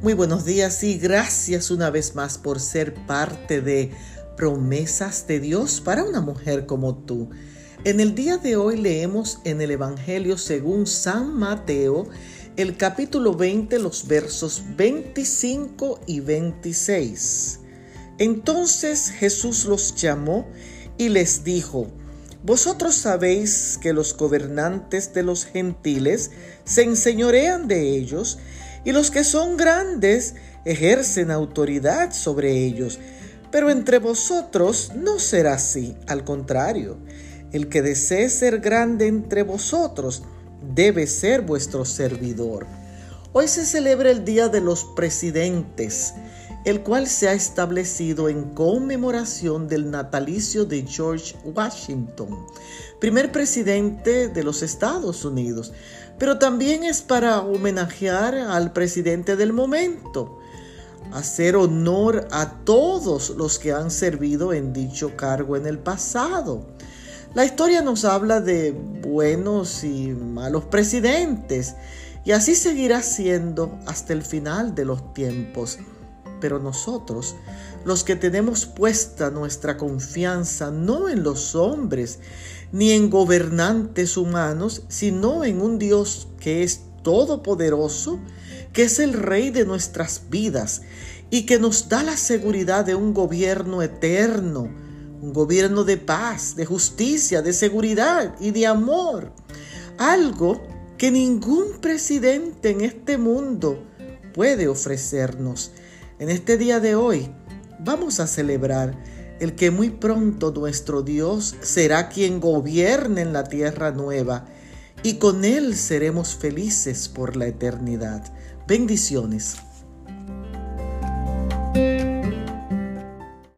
Muy buenos días y gracias una vez más por ser parte de promesas de Dios para una mujer como tú. En el día de hoy leemos en el Evangelio según San Mateo el capítulo 20, los versos 25 y 26. Entonces Jesús los llamó y les dijo, Vosotros sabéis que los gobernantes de los gentiles se enseñorean de ellos, y los que son grandes ejercen autoridad sobre ellos. Pero entre vosotros no será así, al contrario, el que desee ser grande entre vosotros debe ser vuestro servidor. Hoy se celebra el Día de los Presidentes, el cual se ha establecido en conmemoración del natalicio de George Washington, primer presidente de los Estados Unidos, pero también es para homenajear al presidente del momento, hacer honor a todos los que han servido en dicho cargo en el pasado. La historia nos habla de buenos y malos presidentes, y así seguirá siendo hasta el final de los tiempos. Pero nosotros, los que tenemos puesta nuestra confianza no en los hombres, ni en gobernantes humanos, sino en un Dios que es todopoderoso, que es el Rey de nuestras vidas y que nos da la seguridad de un gobierno eterno, un gobierno de paz, de justicia, de seguridad y de amor. Algo que ningún presidente en este mundo puede ofrecernos. En este día de hoy vamos a celebrar el que muy pronto nuestro Dios será quien gobierne en la tierra nueva y con Él seremos felices por la eternidad. Bendiciones.